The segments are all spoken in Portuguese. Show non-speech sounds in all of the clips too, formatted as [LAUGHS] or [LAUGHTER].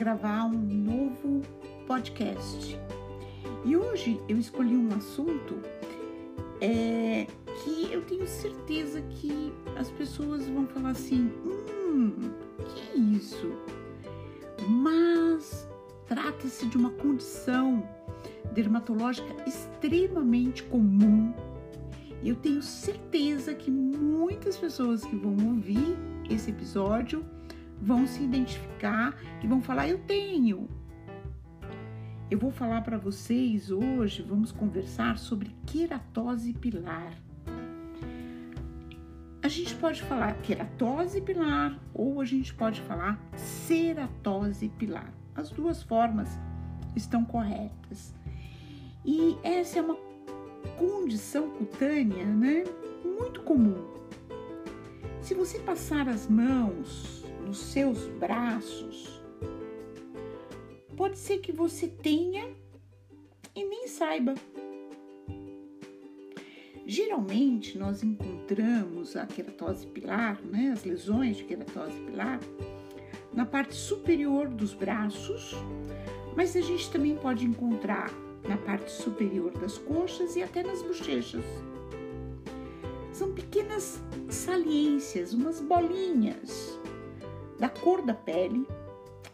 gravar um novo podcast. E hoje eu escolhi um assunto é, que eu tenho certeza que as pessoas vão falar assim: hum, que isso? Mas trata-se de uma condição dermatológica extremamente comum. Eu tenho certeza que muitas pessoas que vão ouvir esse episódio vão se identificar e vão falar: Eu tenho. Eu vou falar para vocês hoje, vamos conversar sobre queratose pilar. A gente pode falar queratose pilar ou a gente pode falar ceratose pilar. As duas formas estão corretas. E essa é uma condição cutânea, né? Muito comum. Se você passar as mãos nos seus braços, pode ser que você tenha e nem saiba. Geralmente nós encontramos a queratose pilar, né, as lesões de queratose pilar, na parte superior dos braços, mas a gente também pode encontrar na parte superior das coxas e até nas bochechas. São pequenas saliências, umas bolinhas da cor da pele,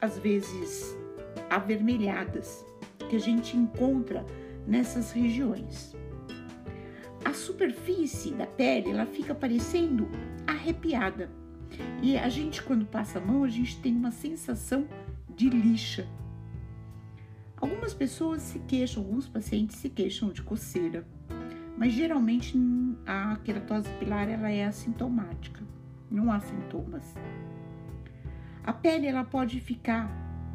às vezes avermelhadas, que a gente encontra nessas regiões. A superfície da pele ela fica parecendo arrepiada e a gente quando passa a mão a gente tem uma sensação de lixa. Algumas pessoas se queixam, alguns pacientes se queixam de coceira, mas geralmente a queratose pilar ela é assintomática, não há sintomas. A pele ela pode ficar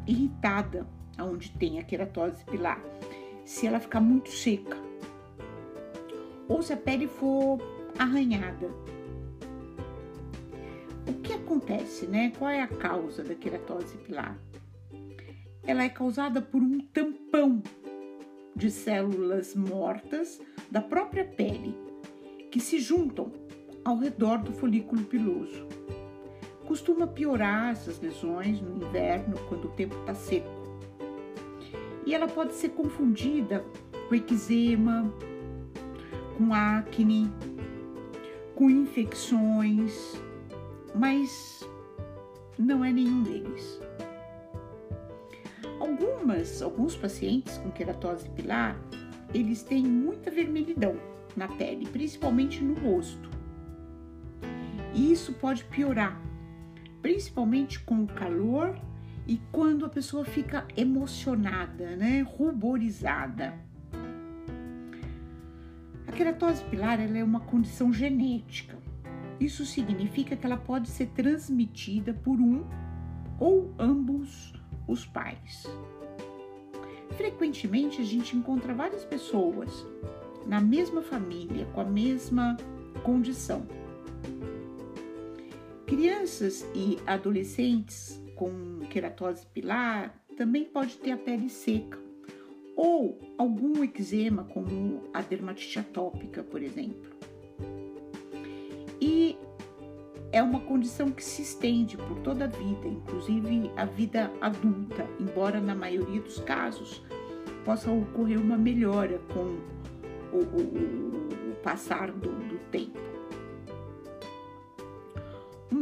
irritada onde tem a queratose pilar, se ela ficar muito seca ou se a pele for arranhada. O que acontece, né? Qual é a causa da queratose pilar? Ela é causada por um tampão de células mortas da própria pele que se juntam ao redor do folículo piloso costuma piorar essas lesões no inverno, quando o tempo está seco. E ela pode ser confundida com eczema, com acne, com infecções, mas não é nenhum deles. Algumas, alguns pacientes com queratose pilar, eles têm muita vermelhidão na pele, principalmente no rosto. E isso pode piorar principalmente com o calor e quando a pessoa fica emocionada, né, ruborizada. A queratose pilar é uma condição genética. Isso significa que ela pode ser transmitida por um ou ambos os pais. Frequentemente a gente encontra várias pessoas na mesma família com a mesma condição. Crianças e adolescentes com queratose pilar também pode ter a pele seca ou algum eczema, como a dermatite atópica, por exemplo. E é uma condição que se estende por toda a vida, inclusive a vida adulta, embora na maioria dos casos possa ocorrer uma melhora com o, o, o passar do, do tempo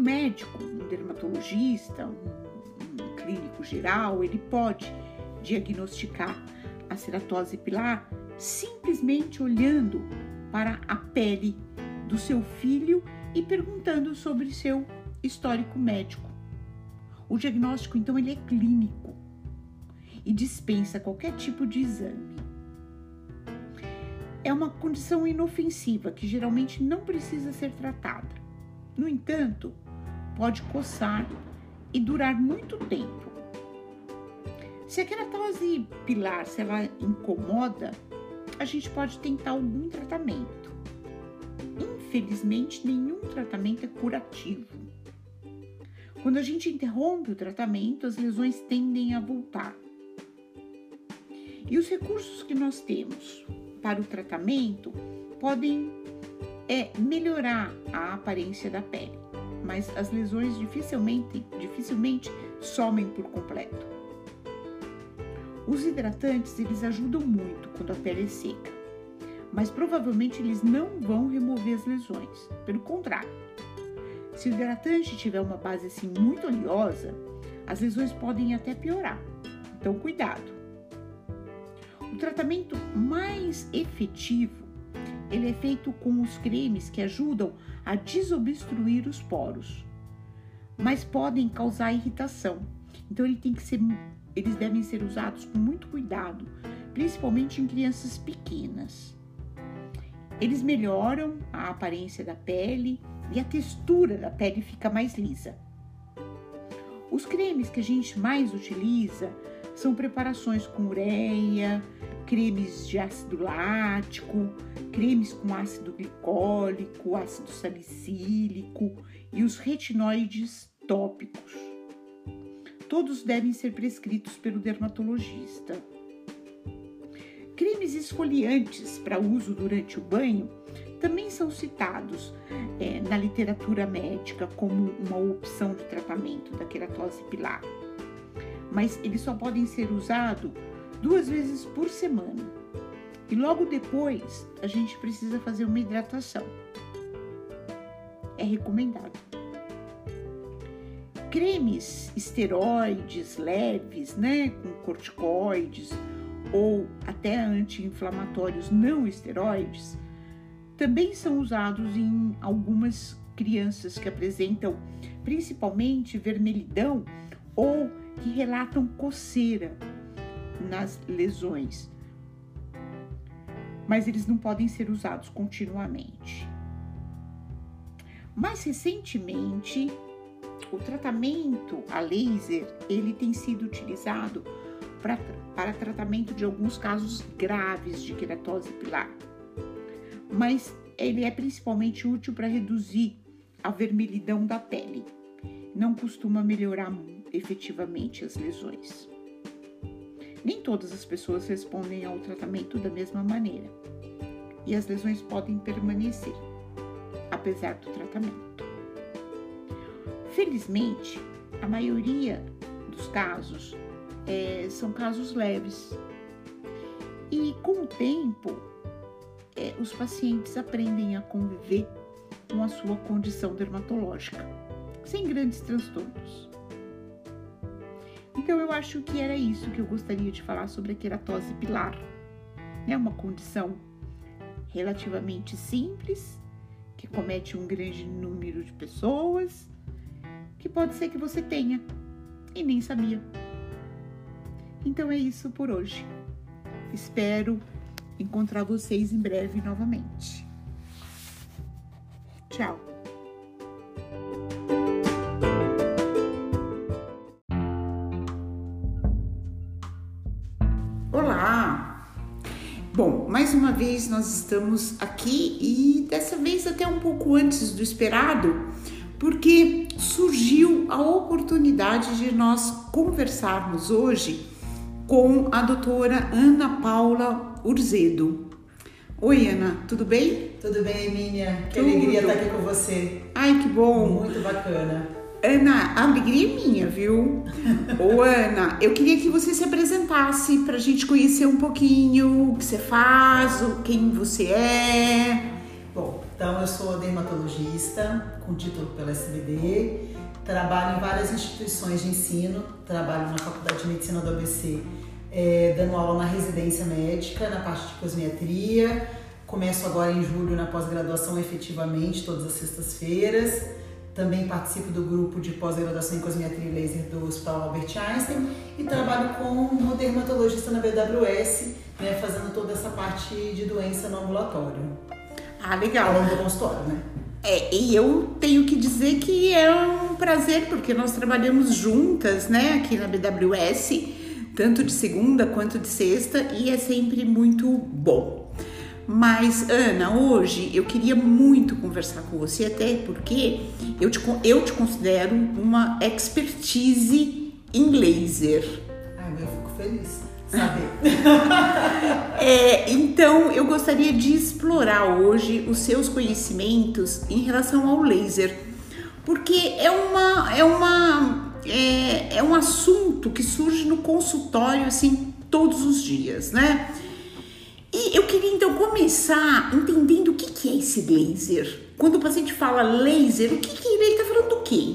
médico, um dermatologista, um, um clínico geral, ele pode diagnosticar a ceratose pilar simplesmente olhando para a pele do seu filho e perguntando sobre seu histórico médico. O diagnóstico então ele é clínico e dispensa qualquer tipo de exame. É uma condição inofensiva que geralmente não precisa ser tratada. No entanto, pode coçar e durar muito tempo. Se a queratose pilar se ela incomoda, a gente pode tentar algum tratamento. Infelizmente, nenhum tratamento é curativo. Quando a gente interrompe o tratamento, as lesões tendem a voltar. E os recursos que nós temos para o tratamento podem é, melhorar a aparência da pele mas as lesões dificilmente, dificilmente somem por completo. Os hidratantes, eles ajudam muito quando a pele é seca, mas provavelmente eles não vão remover as lesões. Pelo contrário, se o hidratante tiver uma base assim muito oleosa, as lesões podem até piorar. Então, cuidado. O tratamento mais efetivo, ele é feito com os cremes que ajudam a desobstruir os poros, mas podem causar irritação. Então, ele tem que ser, eles devem ser usados com muito cuidado, principalmente em crianças pequenas. Eles melhoram a aparência da pele e a textura da pele fica mais lisa. Os cremes que a gente mais utiliza são preparações com ureia, cremes de ácido lático, cremes com ácido glicólico, ácido salicílico e os retinóides tópicos. Todos devem ser prescritos pelo dermatologista. Cremes esfoliantes para uso durante o banho também são citados é, na literatura médica como uma opção de tratamento da queratose pilar, mas eles só podem ser usados duas vezes por semana. E logo depois a gente precisa fazer uma hidratação. É recomendado. Cremes esteroides leves, né, com corticoides ou até anti-inflamatórios não esteroides, também são usados em algumas crianças que apresentam principalmente vermelhidão ou que relatam coceira nas lesões. Mas eles não podem ser usados continuamente. Mais recentemente, o tratamento a laser ele tem sido utilizado pra, para tratamento de alguns casos graves de queratose pilar mas ele é principalmente útil para reduzir a vermelhidão da pele. Não costuma melhorar efetivamente as lesões. Nem todas as pessoas respondem ao tratamento da mesma maneira e as lesões podem permanecer, apesar do tratamento. Felizmente, a maioria dos casos é, são casos leves e com o tempo é, os pacientes aprendem a conviver com a sua condição dermatológica, sem grandes transtornos. Então, eu acho que era isso que eu gostaria de falar sobre a queratose pilar. É uma condição relativamente simples, que comete um grande número de pessoas, que pode ser que você tenha e nem sabia. Então é isso por hoje. Espero encontrar vocês em breve novamente. Tchau! Vez nós estamos aqui e dessa vez até um pouco antes do esperado, porque surgiu a oportunidade de nós conversarmos hoje com a doutora Ana Paula Urzedo. Oi, Ana, tudo bem? Tudo bem, Emília. Que tudo. alegria estar aqui com você. Ai, que bom. Muito bacana. Ana, a alegria é minha, viu? [LAUGHS] Ô, Ana, eu queria que você se apresentasse para a gente conhecer um pouquinho o que você faz, quem você é. Bom, então eu sou dermatologista com título pela SBD, trabalho em várias instituições de ensino, trabalho na Faculdade de Medicina do ABC é, dando aula na residência médica, na parte de cosmetria. Começo agora em julho na pós-graduação efetivamente, todas as sextas-feiras. Também participo do grupo de pós-graduação em cosmetria e laser do Hospital Albert Einstein e trabalho como dermatologista na BWS, né, fazendo toda essa parte de doença no ambulatório. Ah, legal. Longo do consultório, né? É, e eu tenho que dizer que é um prazer, porque nós trabalhamos juntas, né, aqui na BWS tanto de segunda quanto de sexta, e é sempre muito bom. Mas, Ana, hoje eu queria muito conversar com você, até porque eu te, eu te considero uma expertise em laser. Ai, eu fico feliz [LAUGHS] saber. é, então, eu gostaria de explorar hoje os seus conhecimentos em relação ao laser, porque é uma, é uma é, é um assunto que surge no consultório assim todos os dias, né? E eu queria então começar entendendo o que, é esse laser. Quando o paciente fala laser, o que, que ele está falando do quê?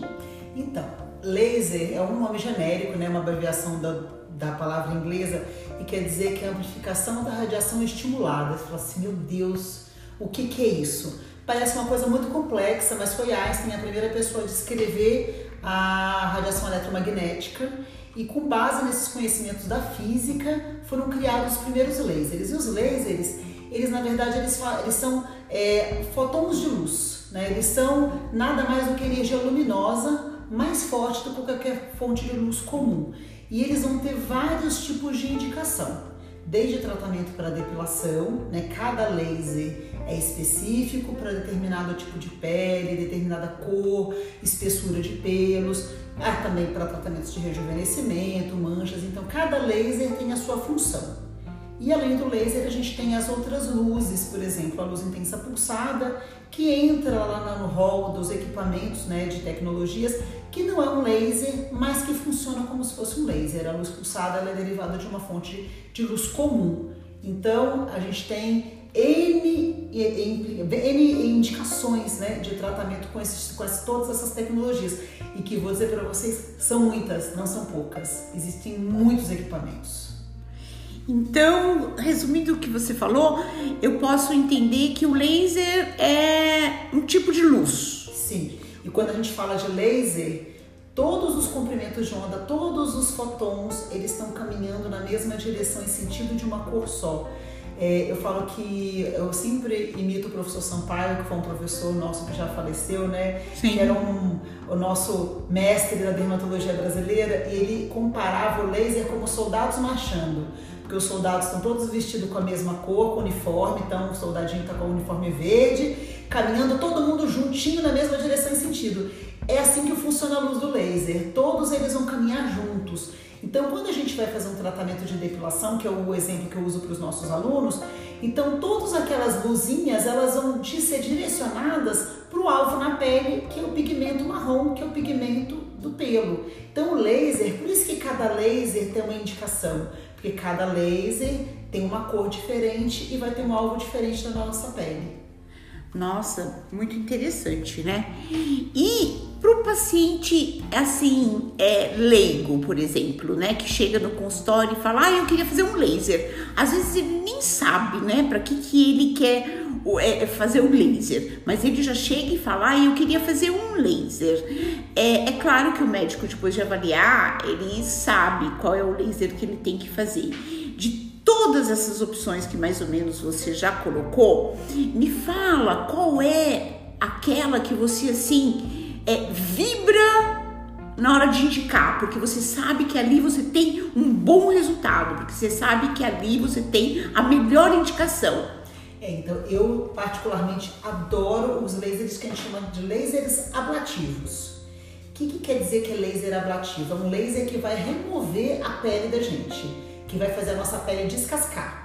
Então, laser é um nome genérico, né? Uma abreviação da, da palavra inglesa e quer dizer que é a amplificação da radiação estimulada. Você fala assim, meu Deus, o que, que é isso? Parece uma coisa muito complexa, mas foi Einstein a primeira pessoa a descrever a radiação eletromagnética e com base nesses conhecimentos da física foram criados os primeiros lasers. E os lasers, eles na verdade eles, eles são é, fotons de luz, né? eles são nada mais do que energia luminosa mais forte do que qualquer fonte de luz comum. E eles vão ter vários tipos de indicação desde tratamento para depilação, né? Cada laser é específico para determinado tipo de pele, determinada cor, espessura de pelos, há também para tratamentos de rejuvenescimento, manchas. Então, cada laser tem a sua função. E além do laser, a gente tem as outras luzes, por exemplo, a luz intensa pulsada, que entra lá no hall dos equipamentos né, de tecnologias, que não é um laser, mas que funciona como se fosse um laser. A luz pulsada é derivada de uma fonte de luz comum. Então, a gente tem N, N indicações né, de tratamento com, esses, com todas essas tecnologias. E que vou dizer para vocês, são muitas, não são poucas. Existem muitos equipamentos. Então, resumindo o que você falou, eu posso entender que o laser é um tipo de luz. Sim. E quando a gente fala de laser, todos os comprimentos de onda, todos os fotons, eles estão caminhando na mesma direção em sentido de uma cor só. É, eu falo que eu sempre imito o professor Sampaio, que foi um professor nosso que já faleceu, né? Sim. Que era um, o nosso mestre da dermatologia brasileira, e ele comparava o laser como soldados marchando porque os soldados estão todos vestidos com a mesma cor, com uniforme, então o soldadinho está com o uniforme verde, caminhando todo mundo juntinho na mesma direção e sentido. É assim que funciona a luz do laser, todos eles vão caminhar juntos. Então, quando a gente vai fazer um tratamento de depilação, que é o exemplo que eu uso para os nossos alunos, então todas aquelas luzinhas elas vão ser direcionadas para o alvo na pele, que é o pigmento marrom, que é o pigmento do pelo. Então, o laser, por isso que cada laser tem uma indicação porque cada laser tem uma cor diferente e vai ter um alvo diferente da nossa pele. Nossa, muito interessante, né? E para o paciente, assim, é, leigo, por exemplo, né? Que chega no consultório e fala, ah, eu queria fazer um laser. Às vezes ele nem sabe, né? Para que, que ele quer é, é, fazer o laser. Mas ele já chega e fala, ah, eu queria fazer um laser. É, é claro que o médico, depois de avaliar, ele sabe qual é o laser que ele tem que fazer. De todas essas opções que mais ou menos você já colocou, me fala qual é aquela que você assim é, vibra na hora de indicar, porque você sabe que ali você tem um bom resultado, porque você sabe que ali você tem a melhor indicação. É, então eu particularmente adoro os lasers que a gente chama de lasers ablativos. O que, que quer dizer que é laser ablativo? É um laser que vai remover a pele da gente, que vai fazer a nossa pele descascar.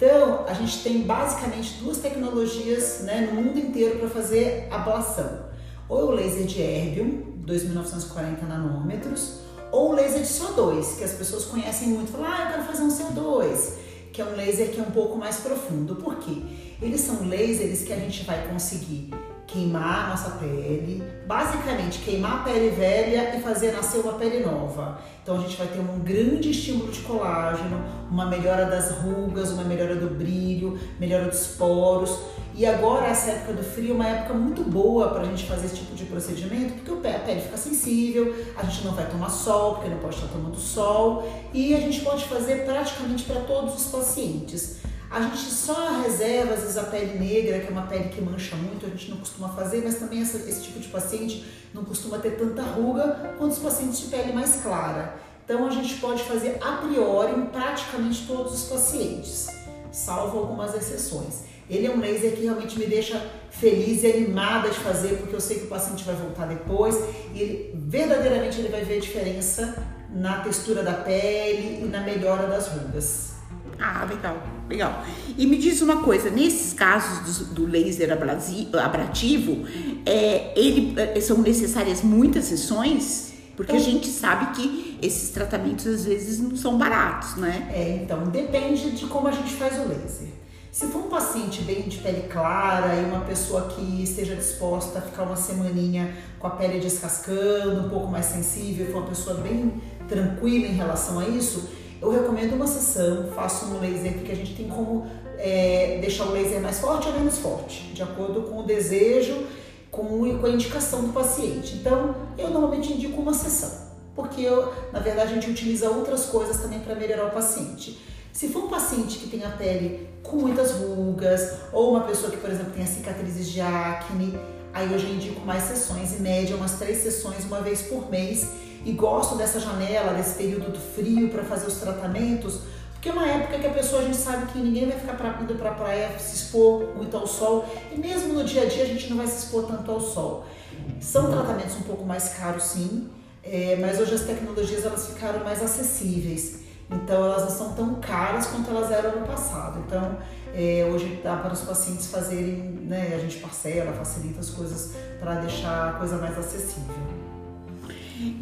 Então, a gente tem basicamente duas tecnologias né, no mundo inteiro para fazer ablação ou o laser de erbium, 2.940 nanômetros, ou o laser de CO2, que as pessoas conhecem muito, falam, ah, eu quero fazer um CO2, que é um laser que é um pouco mais profundo. Por quê? Eles são lasers que a gente vai conseguir queimar a nossa pele, basicamente queimar a pele velha e fazer nascer uma pele nova. Então a gente vai ter um grande estímulo de colágeno, uma melhora das rugas, uma melhora do brilho, melhora dos poros. E agora essa época do frio é uma época muito boa para a gente fazer esse tipo de procedimento, porque a pele fica sensível, a gente não vai tomar sol, porque não pode estar tomando sol, e a gente pode fazer praticamente para todos os pacientes. A gente só reserva, às vezes, a pele negra, que é uma pele que mancha muito, a gente não costuma fazer, mas também essa, esse tipo de paciente não costuma ter tanta ruga quanto os pacientes de pele mais clara. Então, a gente pode fazer a priori em praticamente todos os pacientes, salvo algumas exceções. Ele é um laser que realmente me deixa feliz e animada de fazer, porque eu sei que o paciente vai voltar depois e ele, verdadeiramente ele vai ver a diferença na textura da pele e na melhora das rugas. Ah, legal, legal. E me diz uma coisa, nesses casos do, do laser abrasivo, abrativo, é, ele, é, são necessárias muitas sessões? Porque então, a gente sabe que esses tratamentos às vezes não são baratos, né? É, então depende de como a gente faz o laser. Se for um paciente bem de pele clara e uma pessoa que esteja disposta a ficar uma semaninha com a pele descascando, um pouco mais sensível, for uma pessoa bem tranquila em relação a isso, eu recomendo uma sessão, faço um laser, porque a gente tem como é, deixar o laser mais forte ou menos forte, de acordo com o desejo com, com a indicação do paciente. Então, eu normalmente indico uma sessão, porque eu, na verdade a gente utiliza outras coisas também para melhorar o paciente. Se for um paciente que tem a pele com muitas rugas, ou uma pessoa que, por exemplo, tem cicatrizes de acne, aí eu já indico mais sessões, em média umas três sessões uma vez por mês, e gosto dessa janela, desse período do frio para fazer os tratamentos, porque é uma época que a pessoa, a gente sabe que ninguém vai ficar pra, indo para a praia se expor muito ao sol, e mesmo no dia a dia a gente não vai se expor tanto ao sol. São tratamentos um pouco mais caros, sim, é, mas hoje as tecnologias elas ficaram mais acessíveis. Então elas não são tão caras quanto elas eram no passado. Então é, hoje dá para os pacientes fazerem, né, a gente parcela, facilita as coisas para deixar a coisa mais acessível.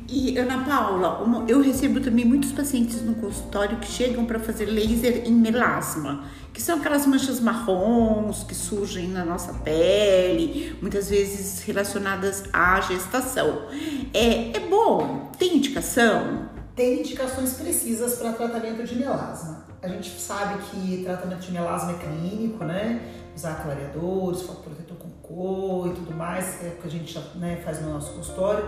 E Ana Paula, uma, eu recebo também muitos pacientes no consultório que chegam para fazer laser em melasma, que são aquelas manchas marrons que surgem na nossa pele, muitas vezes relacionadas à gestação. É, é bom? Tem indicação? Tem indicações precisas para tratamento de melasma. A gente sabe que tratamento de melasma é clínico, né? Usar clareadores, foto protetor com cor e tudo mais, é o que a gente né, faz no nosso consultório.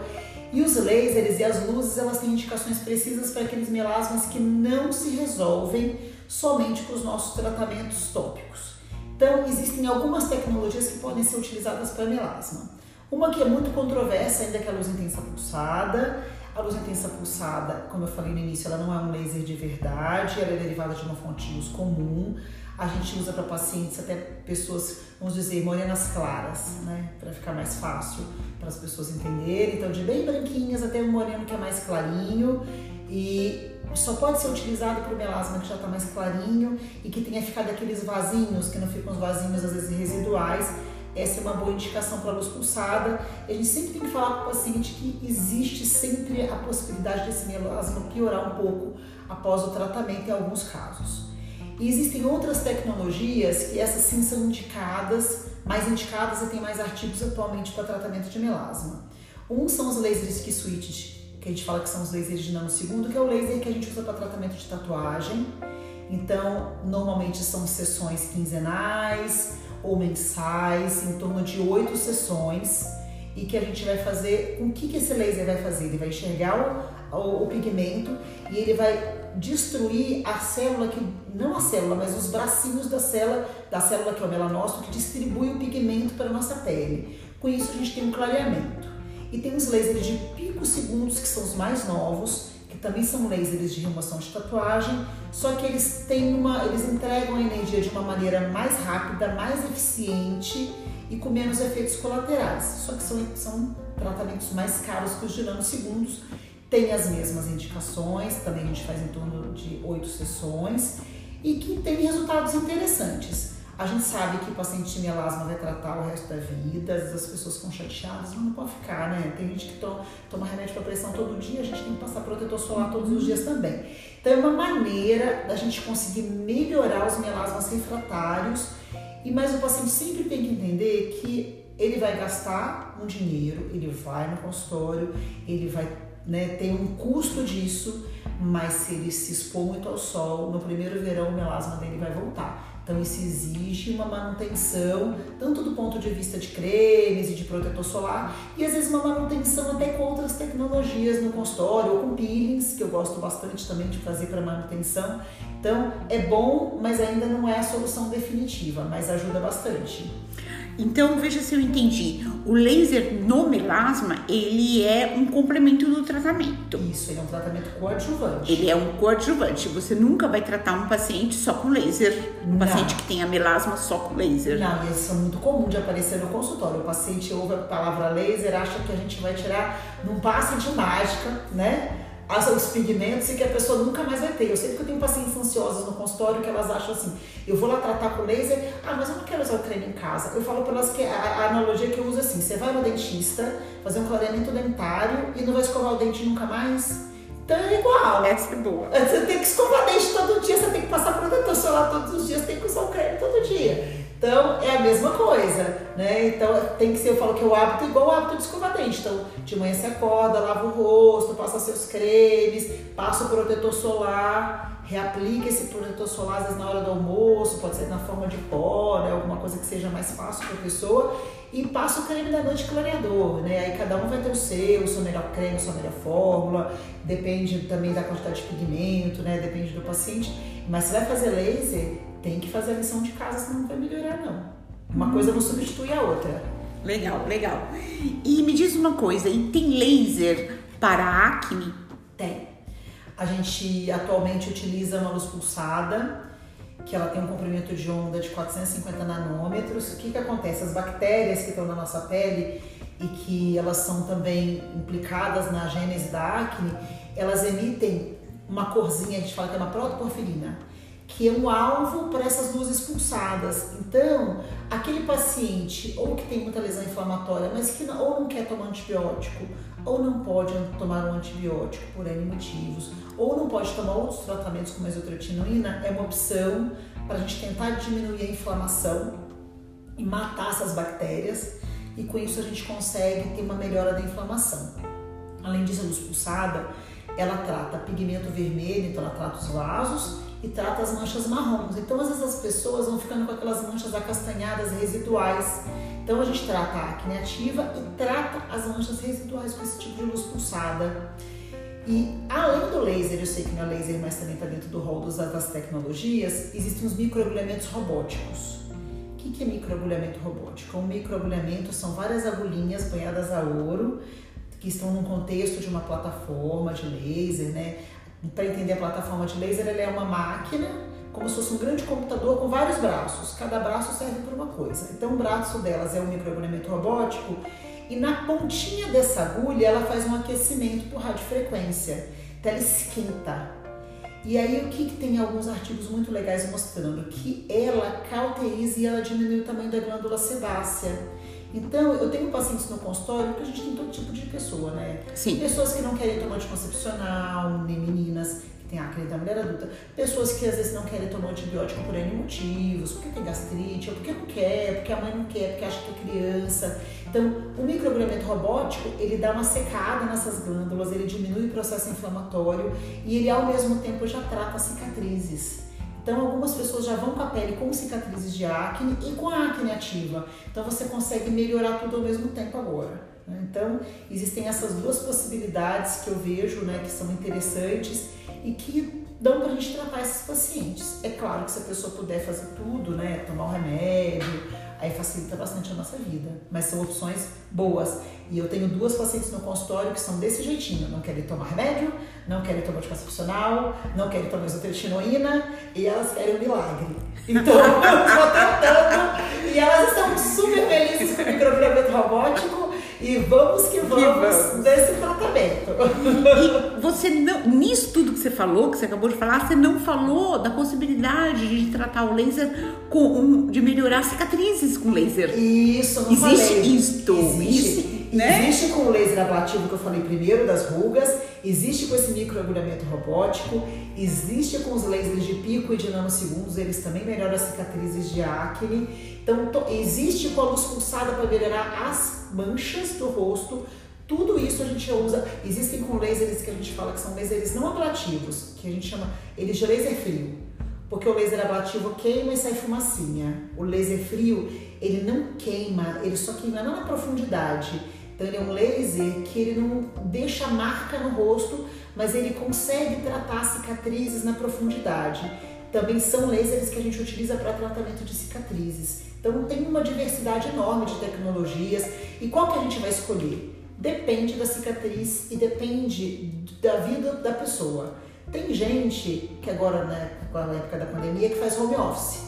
E os lasers e as luzes, elas têm indicações precisas para aqueles melasmas que não se resolvem somente com os nossos tratamentos tópicos. Então, existem algumas tecnologias que podem ser utilizadas para melasma. Uma que é muito controversa ainda é, é a luz intensa pulsada. A luz intensa pulsada, como eu falei no início, ela não é um laser de verdade, ela é derivada de uma fonte de luz comum. A gente usa para pacientes, até pessoas, vamos dizer, morenas claras, né? Para ficar mais fácil para as pessoas entenderem. Então, de bem branquinhas até um moreno que é mais clarinho. E só pode ser utilizado para o melasma que já está mais clarinho e que tenha ficado aqueles vasinhos, que não ficam os vasinhos às vezes residuais. Essa é uma boa indicação para a luz pulsada. A gente sempre tem que falar para o paciente que existe sempre a possibilidade desse melasma piorar um pouco após o tratamento em alguns casos. E existem outras tecnologias que essas sim são indicadas, mais indicadas e tem mais artigos atualmente para tratamento de melasma. Um são os lasers que switch, que a gente fala que são os lasers de nanosegundo, que é o laser que a gente usa para tratamento de tatuagem. Então, normalmente são sessões quinzenais ou mensais, em torno de oito sessões, e que a gente vai fazer. O que, que esse laser vai fazer? Ele vai enxergar o, o, o pigmento e ele vai destruir a célula que não a célula, mas os bracinhos da célula, da célula que é o melanócito que distribui o pigmento para a nossa pele. Com isso a gente tem um clareamento. E tem os lasers de picosegundos que são os mais novos, que também são lasers de remoção de tatuagem, só que eles têm uma, eles entregam a energia de uma maneira mais rápida, mais eficiente e com menos efeitos colaterais. Só que são, são tratamentos mais caros que os de nanosegundos tem as mesmas indicações, também a gente faz em torno de oito sessões e que tem resultados interessantes. A gente sabe que o paciente de melasma vai tratar o resto da vida, às vezes as pessoas ficam chateadas, mas não pode ficar, né? Tem gente que toma, toma remédio para pressão todo dia, a gente tem que passar protetor solar todos os dias também. Então é uma maneira da gente conseguir melhorar os melasmas refratários, e mas o paciente sempre tem que entender que ele vai gastar um dinheiro, ele vai no consultório, ele vai né, tem um custo disso, mas se ele se expor muito ao sol, no primeiro verão o melasma dele vai voltar. Então isso exige uma manutenção, tanto do ponto de vista de cremes e de protetor solar, e às vezes uma manutenção até com outras tecnologias no consultório, ou com peelings, que eu gosto bastante também de fazer para manutenção. Então é bom, mas ainda não é a solução definitiva, mas ajuda bastante. Então, veja se eu entendi. O laser no melasma, ele é um complemento do tratamento. Isso, ele é um tratamento coadjuvante. Ele é um coadjuvante. Você nunca vai tratar um paciente só com laser. Um Não. paciente que tenha melasma só com laser. Não, isso é muito comum de aparecer no consultório. O paciente ouve a palavra laser, acha que a gente vai tirar num passe de mágica, né? Os pigmentos e que a pessoa nunca mais vai ter. Eu sei que eu tenho pacientes ansiosas no consultório que elas acham assim, eu vou lá tratar com laser, ah, mas eu não quero usar o creme em casa. Eu falo para elas que a, a, analogia que eu uso é assim, você vai no dentista, fazer um clareamento dentário e não vai escovar o dente nunca mais? Então é igual. Essa é boa. Você tem que escovar dente todo dia, você tem que passar protetor solar todos os dias, tem que usar o creme todo dia. Então é a mesma coisa, né? Então tem que ser, eu falo que é o hábito igual o hábito de escovar dente. Então de manhã você acorda, lava o rosto, passa seus cremes, passa o protetor solar, reaplica esse protetor solar às vezes na hora do almoço, pode ser na forma de pó, né? alguma coisa que seja mais fácil para a pessoa. E passa o creme da noite clareador, né? Aí cada um vai ter o seu, o seu melhor creme, a sua melhor fórmula, depende também da quantidade de pigmento, né? Depende do paciente. Mas se vai fazer laser, tem que fazer a lição de casa, senão não vai melhorar, não. Uma coisa não substitui a outra. Legal, legal. E me diz uma coisa, e tem laser para acne? Tem. A gente atualmente utiliza uma luz pulsada, que ela tem um comprimento de onda de 450 nanômetros. O que, que acontece? As bactérias que estão na nossa pele e que elas são também implicadas na gênese da acne, elas emitem uma corzinha, a gente fala que é uma protoporfirina que é um alvo para essas luzes pulsadas. Então, aquele paciente ou que tem muita lesão inflamatória, mas que não, ou não quer tomar antibiótico, ou não pode tomar um antibiótico por N motivos, ou não pode tomar outros tratamentos como isotretinoína, é uma opção para a gente tentar diminuir a inflamação e matar essas bactérias, e com isso a gente consegue ter uma melhora da inflamação. Além disso, a luz pulsada, ela trata pigmento vermelho, então ela trata os vasos, e trata as manchas marrons. Então, às vezes as pessoas vão ficando com aquelas manchas acastanhadas residuais. Então, a gente trata a acne ativa e trata as manchas residuais com esse tipo de luz pulsada. E além do laser, eu sei que não é laser, mas também está dentro do rol das tecnologias, existem os microagulhamentos robóticos. O que é microagulhamento robótico? Um microagulhamento são várias agulhinhas banhadas a ouro que estão num contexto de uma plataforma de laser, né? Para entender a plataforma de laser, ela é uma máquina, como se fosse um grande computador com vários braços. Cada braço serve para uma coisa. Então, o braço delas é um microagulhamento robótico e na pontinha dessa agulha ela faz um aquecimento por radiofrequência. Então, ela esquenta. E aí, o que, que tem alguns artigos muito legais mostrando? Que ela cauteriza e ela diminui o tamanho da glândula sebácea. Então, eu tenho pacientes no consultório que a gente tem todo tipo de pessoa, né? Sim. Pessoas que não querem tomar anticoncepcional, nem meninas que têm acne da mulher adulta. Pessoas que às vezes não querem tomar antibiótico por N motivos, porque tem gastrite, ou porque não quer, porque a mãe não quer, porque acha que é criança. Então, o microagulhamento robótico, ele dá uma secada nessas glândulas, ele diminui o processo inflamatório e ele, ao mesmo tempo, já trata cicatrizes. Então, algumas pessoas já vão com a pele com cicatrizes de acne e com a acne ativa. Então, você consegue melhorar tudo ao mesmo tempo agora. Né? Então, existem essas duas possibilidades que eu vejo né, que são interessantes e que dão para a gente tratar esses pacientes. É claro que se a pessoa puder fazer tudo, né, tomar um remédio, aí facilita bastante a nossa vida. Mas são opções boas. E eu tenho duas pacientes no consultório que são desse jeitinho: não querem tomar remédio, não querem tomar anticoncepcional, não querem tomar isotretinoína e elas querem um milagre. Então, [LAUGHS] eu estou tratando e elas estão super felizes com o microagulhamento robótico e vamos que vamos, vamos. desse tratamento. E você não, nisso tudo que você falou, que você acabou de falar, você não falou da possibilidade de tratar o laser com de melhorar cicatrizes com laser. Isso, não Existe falei. isto. Existe. Né? Existe com o laser ablativo que eu falei primeiro das rugas, existe com esse microagulhamento robótico, existe com os lasers de pico e de nanosegundos, eles também melhoram as cicatrizes de acne. Então, existe com a luz pulsada para melhorar as manchas do rosto. Tudo isso a gente usa. Existem com lasers que a gente fala que são lasers não ablativos, que a gente chama eles de laser frio. Porque o laser ablativo queima e sai fumacinha. O laser frio, ele não queima, ele só queima na profundidade. Então ele é um laser que ele não deixa marca no rosto, mas ele consegue tratar cicatrizes na profundidade. Também são lasers que a gente utiliza para tratamento de cicatrizes. Então tem uma diversidade enorme de tecnologias. E qual que a gente vai escolher? Depende da cicatriz e depende da vida da pessoa. Tem gente que agora, né, com a época da pandemia, que faz home office.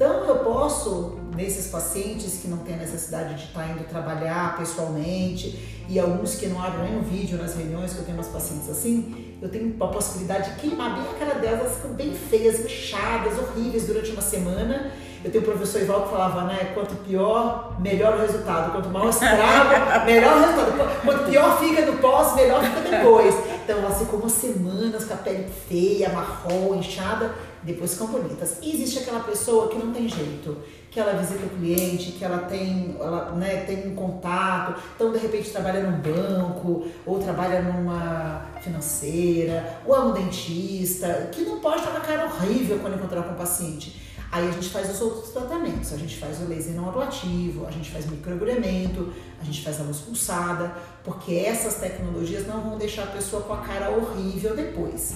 Então eu posso, nesses pacientes que não têm a necessidade de estar indo trabalhar pessoalmente e alguns que não abrem um vídeo nas reuniões, que eu tenho umas pacientes assim, eu tenho a possibilidade de queimar bem a cara delas, elas ficam bem feias, inchadas, horríveis durante uma semana. Eu tenho o professor Ival que falava, né? Quanto pior, melhor o resultado. Quanto mal estrago, [LAUGHS] melhor o resultado. Quanto pior fica no pós, melhor fica depois. Então elas ficam umas semanas com a pele feia, marrom, inchada depois ficam bonitas. E existe aquela pessoa que não tem jeito, que ela visita o cliente, que ela tem, ela, né, tem um contato, então de repente trabalha num banco, ou trabalha numa financeira, ou é um dentista, que não pode estar com a cara horrível quando encontrar com o paciente. Aí a gente faz os outros tratamentos, a gente faz o laser não ablativo, a gente faz microagulhamento, a gente faz a luz pulsada, porque essas tecnologias não vão deixar a pessoa com a cara horrível depois.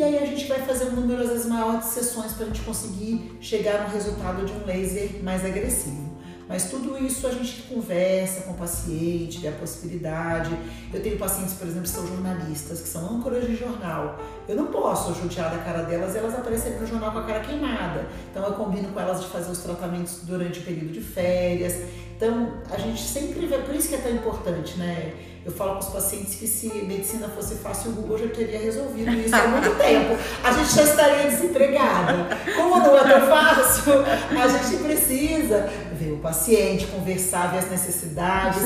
E aí a gente vai fazer um número às vezes maior de sessões para a gente conseguir chegar no resultado de um laser mais agressivo. Mas tudo isso a gente conversa com o paciente, vê a possibilidade. Eu tenho pacientes, por exemplo, que são jornalistas, que são âncoras de jornal. Eu não posso judiar da cara delas e elas aparecerem no jornal com a cara queimada. Então eu combino com elas de fazer os tratamentos durante o período de férias. Então a gente sempre vê, por isso que é tão importante, né? Eu falo com os pacientes que se medicina fosse fácil, o Google já teria resolvido isso há muito [LAUGHS] tempo. A gente já estaria desempregada. Como não é tão fácil, a gente precisa ver o paciente, conversar, ver as necessidades.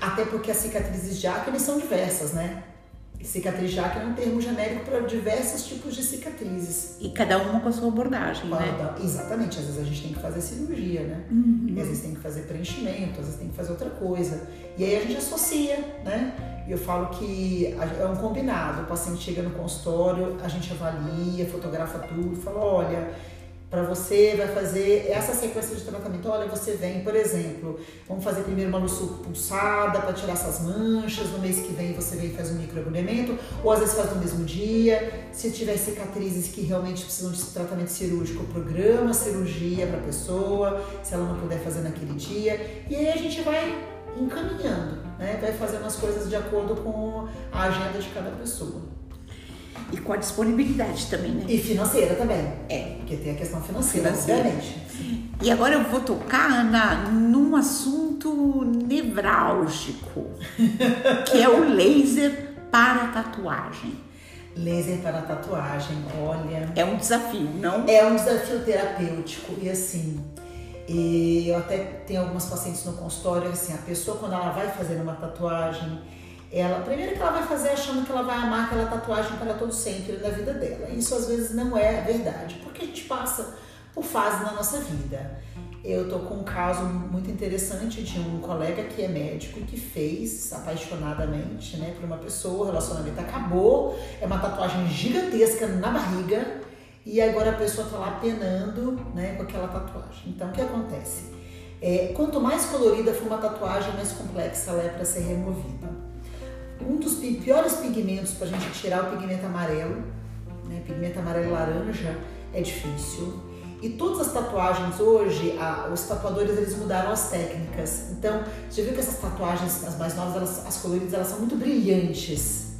Até porque as cicatrizes de acne são diversas, né? Cicatriz de acne é um termo genérico para diversos tipos de cicatrizes. E cada uma com a sua abordagem, né? Exatamente. Às vezes a gente tem que fazer cirurgia, né? Uhum. às vezes tem que fazer preenchimento, às vezes tem que fazer outra coisa. E aí a gente associa, né? E eu falo que é um combinado. O paciente chega no consultório, a gente avalia, fotografa tudo, fala, olha para você vai fazer essa sequência de tratamento. Olha, você vem, por exemplo, vamos fazer primeiro uma luz pulsada para tirar essas manchas. No mês que vem você vem e faz um microagulhamento, ou às vezes faz no mesmo dia. Se tiver cicatrizes que realmente precisam de tratamento cirúrgico, programa cirurgia para a pessoa, se ela não puder fazer naquele dia. E aí a gente vai encaminhando, né? vai fazendo as coisas de acordo com a agenda de cada pessoa. E com a disponibilidade também, né? E financeira também. É. Porque tem a questão financeira, financeira. obviamente. E agora eu vou tocar, Ana, num assunto nevrálgico, [LAUGHS] que é o laser para tatuagem. Laser para tatuagem, olha. É um desafio, não? É um desafio terapêutico. E assim, eu até tenho algumas pacientes no consultório, assim, a pessoa quando ela vai fazer uma tatuagem, ela, primeiro que ela vai fazer achando que ela vai amar aquela tatuagem para todo sempre da vida dela. Isso às vezes não é verdade, porque a gente passa por fases na nossa vida. Eu tô com um caso muito interessante de um colega que é médico que fez apaixonadamente, né, por uma pessoa, o relacionamento acabou, é uma tatuagem gigantesca na barriga e agora a pessoa tá lá penando, né, com aquela tatuagem. Então o que acontece? É, quanto mais colorida for uma tatuagem, mais complexa ela é para ser removida um dos piores pigmentos para a gente tirar o pigmento amarelo, né? Pigmento amarelo laranja é difícil. E todas as tatuagens hoje, a, os tatuadores eles mudaram as técnicas. Então, você viu que essas tatuagens, as mais novas, elas, as coloridas, elas são muito brilhantes,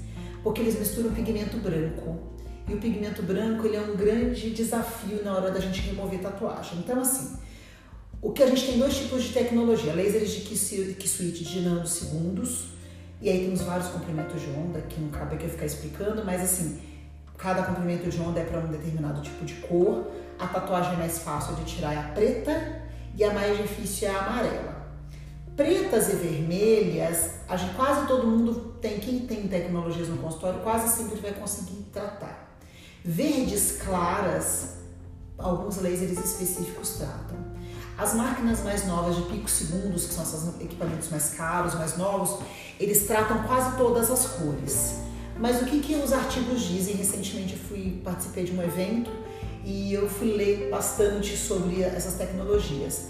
porque eles misturam pigmento branco. E o pigmento branco ele é um grande desafio na hora da gente remover tatuagem. Então, assim, o que a gente tem dois tipos de tecnologia: lasers de Key de nanosegundos e aí temos vários comprimentos de onda, que não cabe aqui eu ficar explicando, mas assim, cada comprimento de onda é para um determinado tipo de cor. A tatuagem mais fácil de tirar é a preta e a mais difícil é a amarela. Pretas e vermelhas, a gente, quase todo mundo tem, quem tem tecnologias no consultório, quase sempre vai conseguir tratar. Verdes claras, alguns lasers específicos tratam. As máquinas mais novas de picosegundos, que são esses equipamentos mais caros, mais novos, eles tratam quase todas as cores. Mas o que, que os artigos dizem? Recentemente eu fui participei de um evento e eu fui ler bastante sobre essas tecnologias.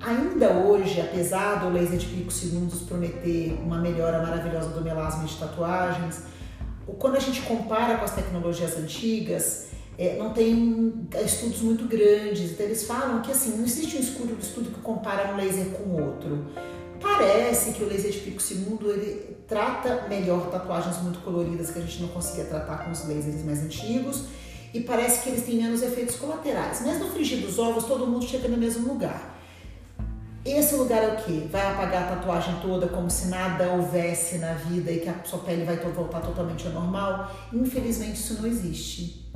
Ainda hoje, apesar do laser de picosegundos prometer uma melhora maravilhosa do melasma de tatuagens, quando a gente compara com as tecnologias antigas, é, não tem estudos muito grandes. Então eles falam que assim, não existe um estudo, estudo que compara um laser com outro. Parece que o laser de pico segundo ele trata melhor tatuagens muito coloridas que a gente não conseguia tratar com os lasers mais antigos e parece que eles têm menos efeitos colaterais. Mas no frigir dos ovos, todo mundo chega no mesmo lugar. Esse lugar é o quê? Vai apagar a tatuagem toda como se nada houvesse na vida e que a sua pele vai voltar totalmente ao normal? Infelizmente, isso não existe.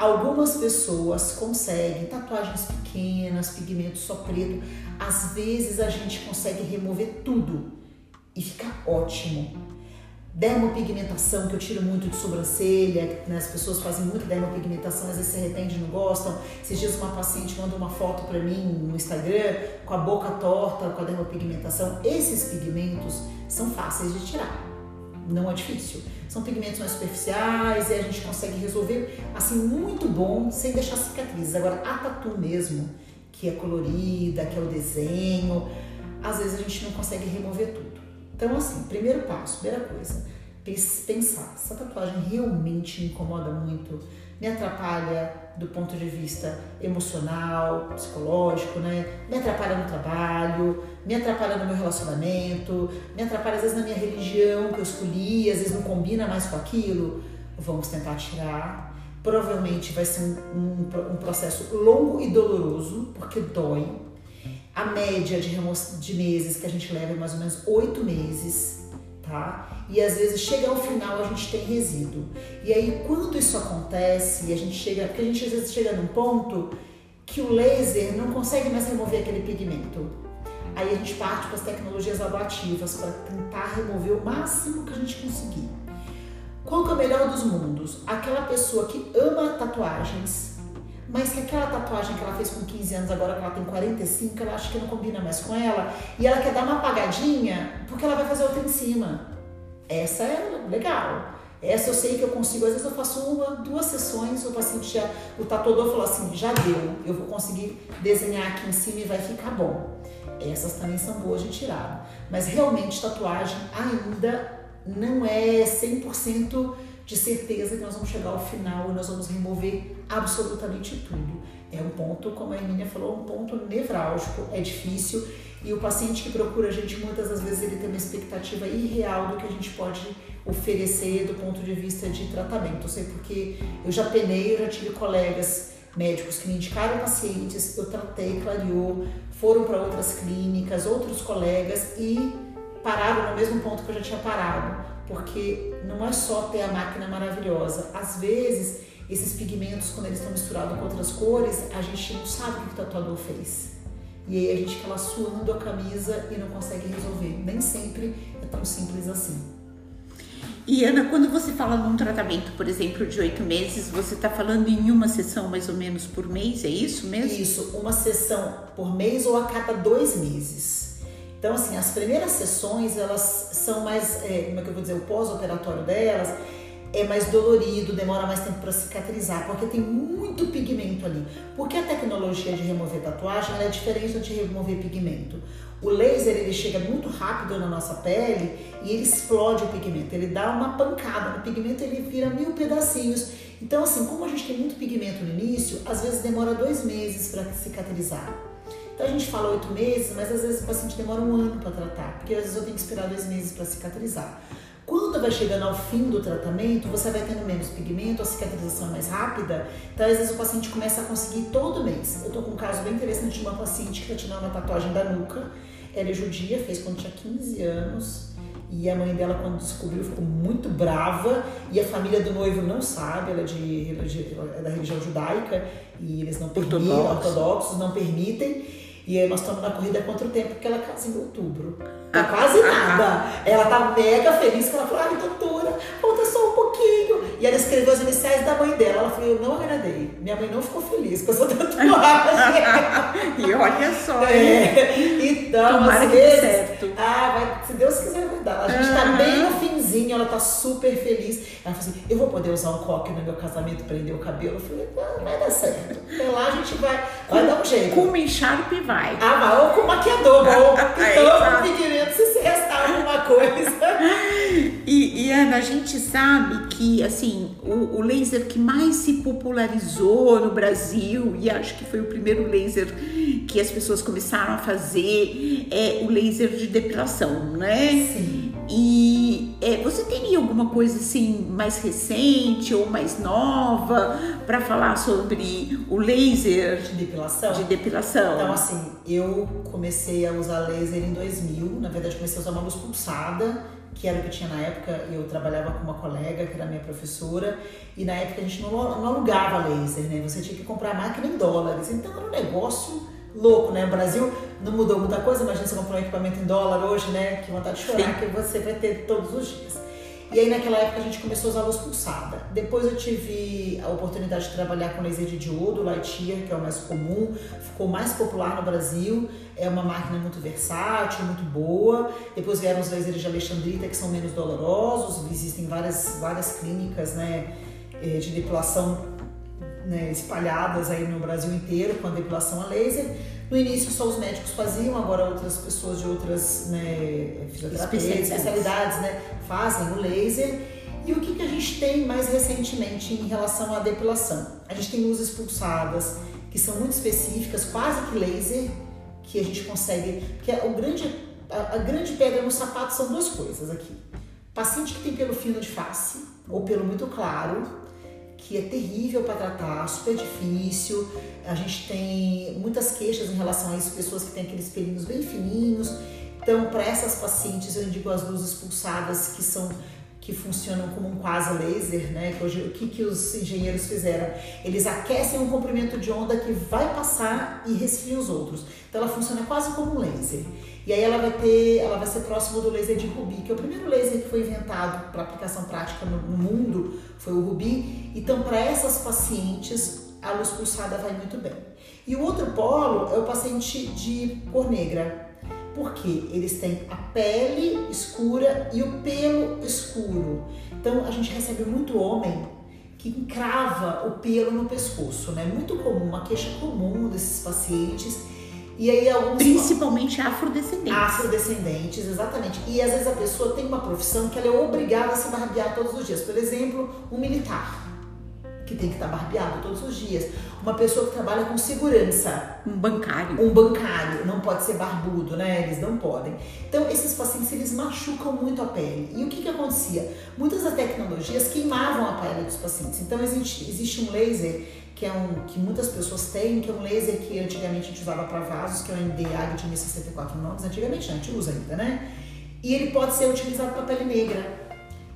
Algumas pessoas conseguem tatuagens pequenas, pigmento só preto. Às vezes a gente consegue remover tudo e fica ótimo dermopigmentação, que eu tiro muito de sobrancelha, né? as pessoas fazem muita dermopigmentação, às vezes se arrependem não gostam. Esses dias uma paciente mandou uma foto para mim no Instagram com a boca torta, com a dermopigmentação. Esses pigmentos são fáceis de tirar, não é difícil. São pigmentos mais superficiais e a gente consegue resolver assim muito bom, sem deixar cicatrizes. Agora, a tatu mesmo, que é colorida, que é o desenho, às vezes a gente não consegue remover tudo. Então, assim, primeiro passo, primeira coisa, pensar, essa tatuagem realmente me incomoda muito, me atrapalha do ponto de vista emocional, psicológico, né? Me atrapalha no trabalho, me atrapalha no meu relacionamento, me atrapalha às vezes na minha religião que eu escolhi, às vezes não combina mais com aquilo. Vamos tentar tirar. Provavelmente vai ser um, um, um processo longo e doloroso, porque dói, a média de, de meses que a gente leva é mais ou menos oito meses, tá? E às vezes chega ao final a gente tem resíduo. E aí quando isso acontece, a gente chega, porque a gente às vezes chega num ponto que o laser não consegue mais remover aquele pigmento. Aí a gente parte para as tecnologias ablativas para tentar remover o máximo que a gente conseguir. Qual que é o melhor dos mundos? Aquela pessoa que ama tatuagens, mas que aquela tatuagem que ela fez com 15 anos, agora que ela tem 45, ela acha que não combina mais com ela, e ela quer dar uma apagadinha porque ela vai fazer outra em cima. Essa é legal. Essa eu sei que eu consigo, às vezes eu faço uma, duas sessões, o paciente já, o tatuador falou assim, já deu, eu vou conseguir desenhar aqui em cima e vai ficar bom. Essas também são boas de tirar. Mas realmente tatuagem ainda não é 100% de certeza que nós vamos chegar ao final e nós vamos remover absolutamente tudo. É um ponto, como a Emília falou, um ponto nevrálgico, é difícil e o paciente que procura a gente muitas das vezes ele tem uma expectativa irreal do que a gente pode oferecer do ponto de vista de tratamento. Eu sei porque eu já penei, eu já tive colegas médicos que me indicaram pacientes, eu tratei, clareou, foram para outras clínicas, outros colegas e pararam no mesmo ponto que eu já tinha parado porque não é só ter a máquina maravilhosa. Às vezes, esses pigmentos, quando eles estão misturados com outras cores, a gente não sabe o que o tatuador fez. E aí a gente fica lá suando a camisa e não consegue resolver. Nem sempre é tão simples assim. E Ana, quando você fala num tratamento, por exemplo, de oito meses, você está falando em uma sessão mais ou menos por mês, é isso mesmo? Isso, uma sessão por mês ou a cada dois meses. Então, assim, as primeiras sessões, elas são mais, é, como é que eu vou dizer, o pós-operatório delas é mais dolorido, demora mais tempo para cicatrizar, porque tem muito pigmento ali. Porque a tecnologia de remover tatuagem é diferente de remover pigmento. O laser ele chega muito rápido na nossa pele e ele explode o pigmento, ele dá uma pancada no pigmento, ele vira mil pedacinhos. Então, assim, como a gente tem muito pigmento no início, às vezes demora dois meses para cicatrizar. Então a gente fala oito meses, mas às vezes o paciente demora um ano para tratar, porque às vezes eu tenho que esperar dois meses para cicatrizar. Quando vai chegando ao fim do tratamento, você vai tendo menos pigmento, a cicatrização é mais rápida, então às vezes o paciente começa a conseguir todo mês. Eu tô com um caso bem interessante de uma paciente que está tirando uma tatuagem da nuca, ela é judia, fez quando tinha 15 anos, e a mãe dela, quando descobriu, ficou muito brava. E a família do noivo não sabe, ela é, de, é da religião judaica e eles não permitem, ortodoxos, ortodoxos não permitem. E aí nós estamos na corrida contra o tempo, porque ela casa em outubro. Tá quase nada. Ela tá mega feliz que ela falou, ai, doutora, falta só um pouquinho. E ela escreveu as iniciais da mãe dela. Ela falou, eu não agradei. Minha mãe não ficou feliz com essa [LAUGHS] tatuagem. [LAUGHS] e olha só. É. Então, Tomara às vezes. Ah, vai, se Deus quiser, vai dar. A gente tá bem no ela tá super feliz. Ela falou assim, eu vou poder usar um coque no meu casamento, prender o cabelo. Eu falei, ah, vai dar certo. Até lá a gente vai, vai dar um jeito. Com encharpe vai. Ah, mas ou com maquiador, ou [LAUGHS] então, pigmento se restar alguma coisa. E, e, Ana, a gente sabe que assim o, o, laser que mais se popularizou no Brasil e acho que foi o primeiro laser que as pessoas começaram a fazer é o laser de depilação, né? Sim. E é, você teria alguma coisa assim mais recente ou mais nova para falar sobre o laser de depilação? De depilação. Então, assim, eu comecei a usar laser em 2000. Na verdade, comecei a usar uma luz pulsada, que era o que eu tinha na época. Eu trabalhava com uma colega, que era minha professora, e na época a gente não, não alugava laser, né? Você tinha que comprar a máquina em dólares. Então, era um negócio louco, né? O Brasil não mudou muita coisa, imagina você comprar um equipamento em dólar hoje, né? Que vontade de chorar Sim. que você vai ter todos os dias. E aí naquela época a gente começou a usar luz pulsada. Depois eu tive a oportunidade de trabalhar com laser de diodo, Lightyear, que é o mais comum, ficou mais popular no Brasil. É uma máquina muito versátil, muito boa. Depois vieram os lasers de Alexandrita, que são menos dolorosos. Existem várias, várias clínicas né, eh, de depilação né, espalhadas aí no Brasil inteiro com a depilação a laser. No início só os médicos faziam, agora outras pessoas de outras né, fisioterapeutas, especialidades né, fazem o laser. E o que, que a gente tem mais recentemente em relação à depilação? A gente tem luzes pulsadas, que são muito específicas, quase que laser, que a gente consegue. Que é o grande, a, a grande pedra no sapato são duas coisas aqui. Paciente que tem pelo fino de face ou pelo muito claro, que é terrível para tratar, super difícil. A gente tem muitas queixas em relação a isso, pessoas que têm aqueles pelinhos bem fininhos. Então, para essas pacientes, eu indico as luzes pulsadas que são que funcionam como um quase laser, né? Que o que, que os engenheiros fizeram? Eles aquecem um comprimento de onda que vai passar e resfria os outros. Então ela funciona quase como um laser. E aí ela vai ter, ela vai ser próximo do laser de Rubi, que é o primeiro laser que foi inventado para aplicação prática no, no mundo, foi o Rubi. Então para essas pacientes a luz pulsada vai muito bem. E o outro polo é o paciente de cor negra, porque eles têm a pele escura e o pelo escuro. Então a gente recebe muito homem que encrava o pelo no pescoço, né? Muito comum, uma queixa comum desses pacientes e aí alguns principalmente afrodescendentes. Afrodescendentes, exatamente. E às vezes a pessoa tem uma profissão que ela é obrigada a se barbear todos os dias. Por exemplo, um militar que tem que estar barbeado todos os dias. Uma pessoa que trabalha com segurança. Um bancário. Um bancário. Não pode ser barbudo, né? Eles não podem. Então, esses pacientes, eles machucam muito a pele. E o que que acontecia? Muitas das tecnologias queimavam a pele dos pacientes. Então, existe, existe um laser que é um que muitas pessoas têm, que é um laser que antigamente a gente usava para vasos, que é o NDA de 1064 nomes, antigamente a gente usa ainda, né? E ele pode ser utilizado para pele negra.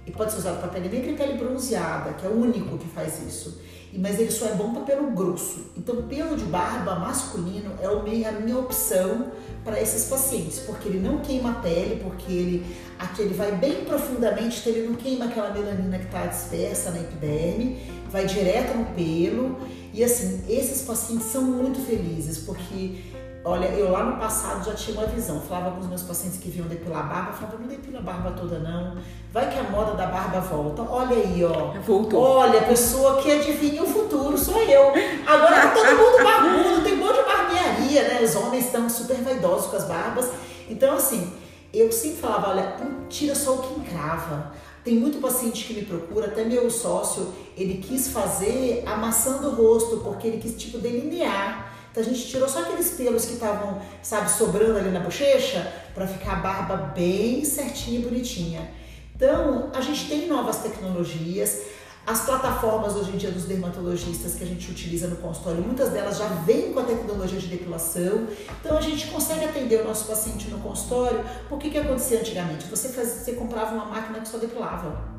E pode ser usado para pele negra e pele bronzeada, que é o único que faz isso. Mas ele só é bom para pelo grosso. Então, pelo de barba masculino é a minha opção para esses pacientes, porque ele não queima a pele, porque ele aqui ele vai bem profundamente, então ele não queima aquela melanina que está dispersa na epiderme, vai direto no pelo. E assim, esses pacientes são muito felizes, porque Olha, eu lá no passado já tinha uma visão. Falava com os meus pacientes que vinham depilar a barba, falava, não depila a barba toda não. Vai que a moda da barba volta. Olha aí, ó. Voltou. Olha, a pessoa que adivinha o futuro sou eu. Agora tá todo mundo barbudo, tem um monte de barbearia, né? Os homens estão super vaidosos com as barbas. Então, assim, eu sempre falava, olha, tira só o que encrava. Tem muito paciente que me procura, até meu sócio, ele quis fazer amassando o rosto, porque ele quis, tipo, delinear então a gente tirou só aqueles pelos que estavam, sabe, sobrando ali na bochecha para ficar a barba bem certinha e bonitinha. Então a gente tem novas tecnologias. As plataformas hoje em dia dos dermatologistas que a gente utiliza no consultório, muitas delas já vêm com a tecnologia de depilação. Então a gente consegue atender o nosso paciente no consultório. O que, que acontecia antigamente? Você, fazia, você comprava uma máquina que só depilava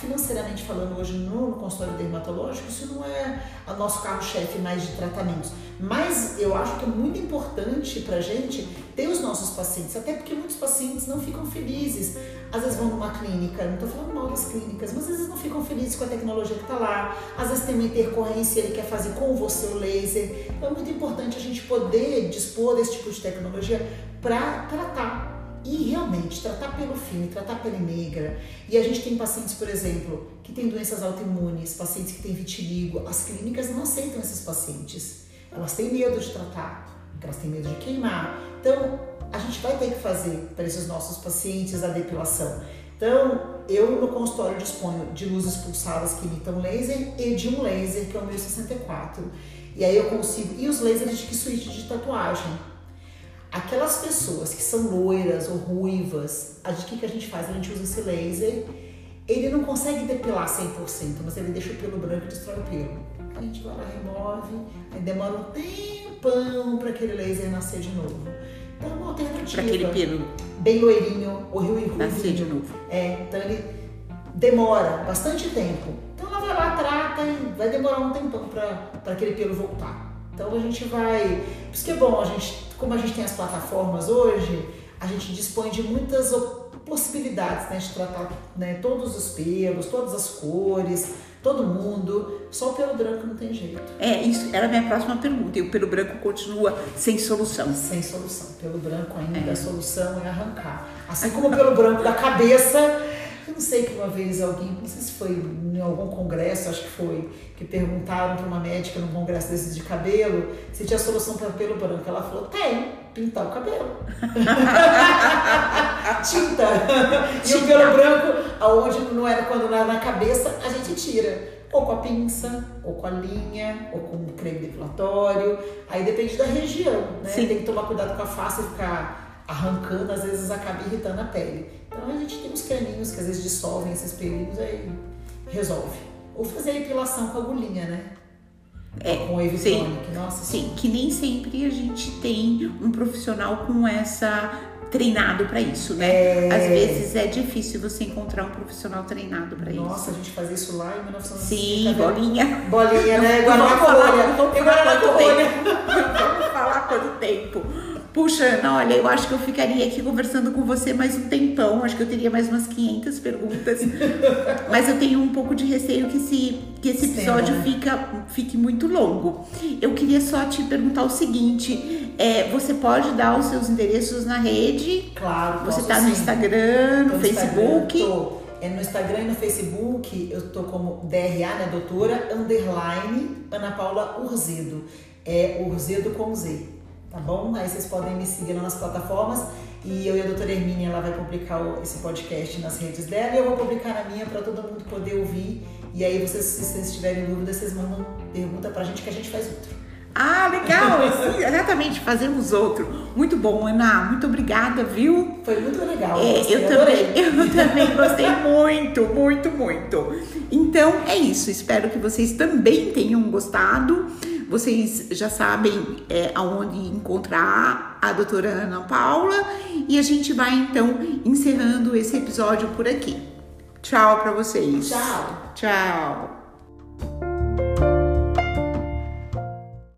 financeiramente falando hoje no, consultório dermatológico, isso não é o nosso carro-chefe mais de tratamentos. Mas eu acho que é muito importante para gente ter os nossos pacientes, até porque muitos pacientes não ficam felizes. Às vezes vão numa clínica, não estou falando mal das clínicas, mas às vezes não ficam felizes com a tecnologia que está lá. Às vezes tem uma intercorrência, ele quer fazer com você o laser. Então é muito importante a gente poder dispor desse tipo de tecnologia para tratar e realmente, tratar pelo fino, tratar pele negra. E a gente tem pacientes, por exemplo, que têm doenças autoimunes, pacientes que têm vitiligo. As clínicas não aceitam esses pacientes. Elas têm medo de tratar, elas têm medo de queimar. Então, a gente vai ter que fazer para esses nossos pacientes a depilação. Então, eu no consultório disponho de luzes pulsadas que imitam laser e de um laser que é o 1064. E aí eu consigo. E os lasers de que suíte de tatuagem Aquelas pessoas que são loiras ou ruivas, o que, que a gente faz? A gente usa esse laser. Ele não consegue depilar 100%, mas ele deixa o pelo branco e destrói o pelo. A gente vai lá, remove, aí demora um tempão para aquele laser nascer de novo. Então, é uma alternativa. Para aquele pelo. Bem loirinho, o rio ruivinho. Nascer de novo. É, então ele demora bastante tempo. Então ela vai lá, trata e vai demorar um tempão para aquele pelo voltar. Então a gente vai. Por isso que é bom, a gente, como a gente tem as plataformas hoje, a gente dispõe de muitas possibilidades né, de tratar né, todos os pelos, todas as cores, todo mundo. Só o pelo branco não tem jeito. É, isso era a minha próxima pergunta. E o pelo branco continua sem solução? Sem solução. Pelo branco ainda, é. a solução é arrancar. Assim como o pelo branco da cabeça não sei que uma vez alguém, não sei se foi em algum congresso, acho que foi, que perguntaram para uma médica num congresso desses de cabelo se tinha solução para pelo branco. Ela falou: tem, pintar o cabelo. [LAUGHS] Tinta. E o pelo branco, aonde não era quando não era na cabeça, a gente tira. Ou com a pinça, ou com a linha, ou com o creme depilatório. Aí depende da região, né? Sim. Tem que tomar cuidado com a face e ficar arrancando, às vezes acaba irritando a pele. Então a gente tem uns creminhos que às vezes dissolvem esses pelinhos aí resolve. Ou fazer a epilação com agulhinha, né? É, com Evitonic, nossa. Sim, que nem sempre a gente tem um profissional com essa treinado para isso, né? É... Às vezes é difícil você encontrar um profissional treinado para isso. Nossa, a gente fazia isso lá em 1950. Sim, bolinha. Bolinha, né? Guardar com olha. Vamos falar quanto tempo. Puxa, Ana, olha, eu acho que eu ficaria aqui conversando com você mais um tempão. Acho que eu teria mais umas 500 perguntas. [LAUGHS] Mas eu tenho um pouco de receio que, esse que esse episódio fica, fique muito longo. Eu queria só te perguntar o seguinte: é, você pode dar os seus endereços na rede? Claro. Você está no Instagram, no, no Facebook? Instagram, tô. É no Instagram e no Facebook eu tô como DRA, né, doutora, underline, Ana Paula Urzedo. É Urzedo com Z tá bom? Aí vocês podem me seguir nas plataformas e eu e a doutora Hermínia ela vai publicar esse podcast nas redes dela e eu vou publicar na minha para todo mundo poder ouvir. E aí vocês, se vocês tiverem dúvida, vocês mandam pergunta pra gente que a gente faz outro. Ah, legal! Sim, exatamente, fazemos outro. Muito bom, Ana. Muito obrigada, viu? Foi muito legal. É, eu, também, [LAUGHS] eu também gostei muito, muito, muito. Então é isso. Espero que vocês também tenham gostado. Vocês já sabem é, aonde encontrar a doutora Ana Paula e a gente vai então encerrando esse episódio por aqui. Tchau para vocês. Tchau. Tchau.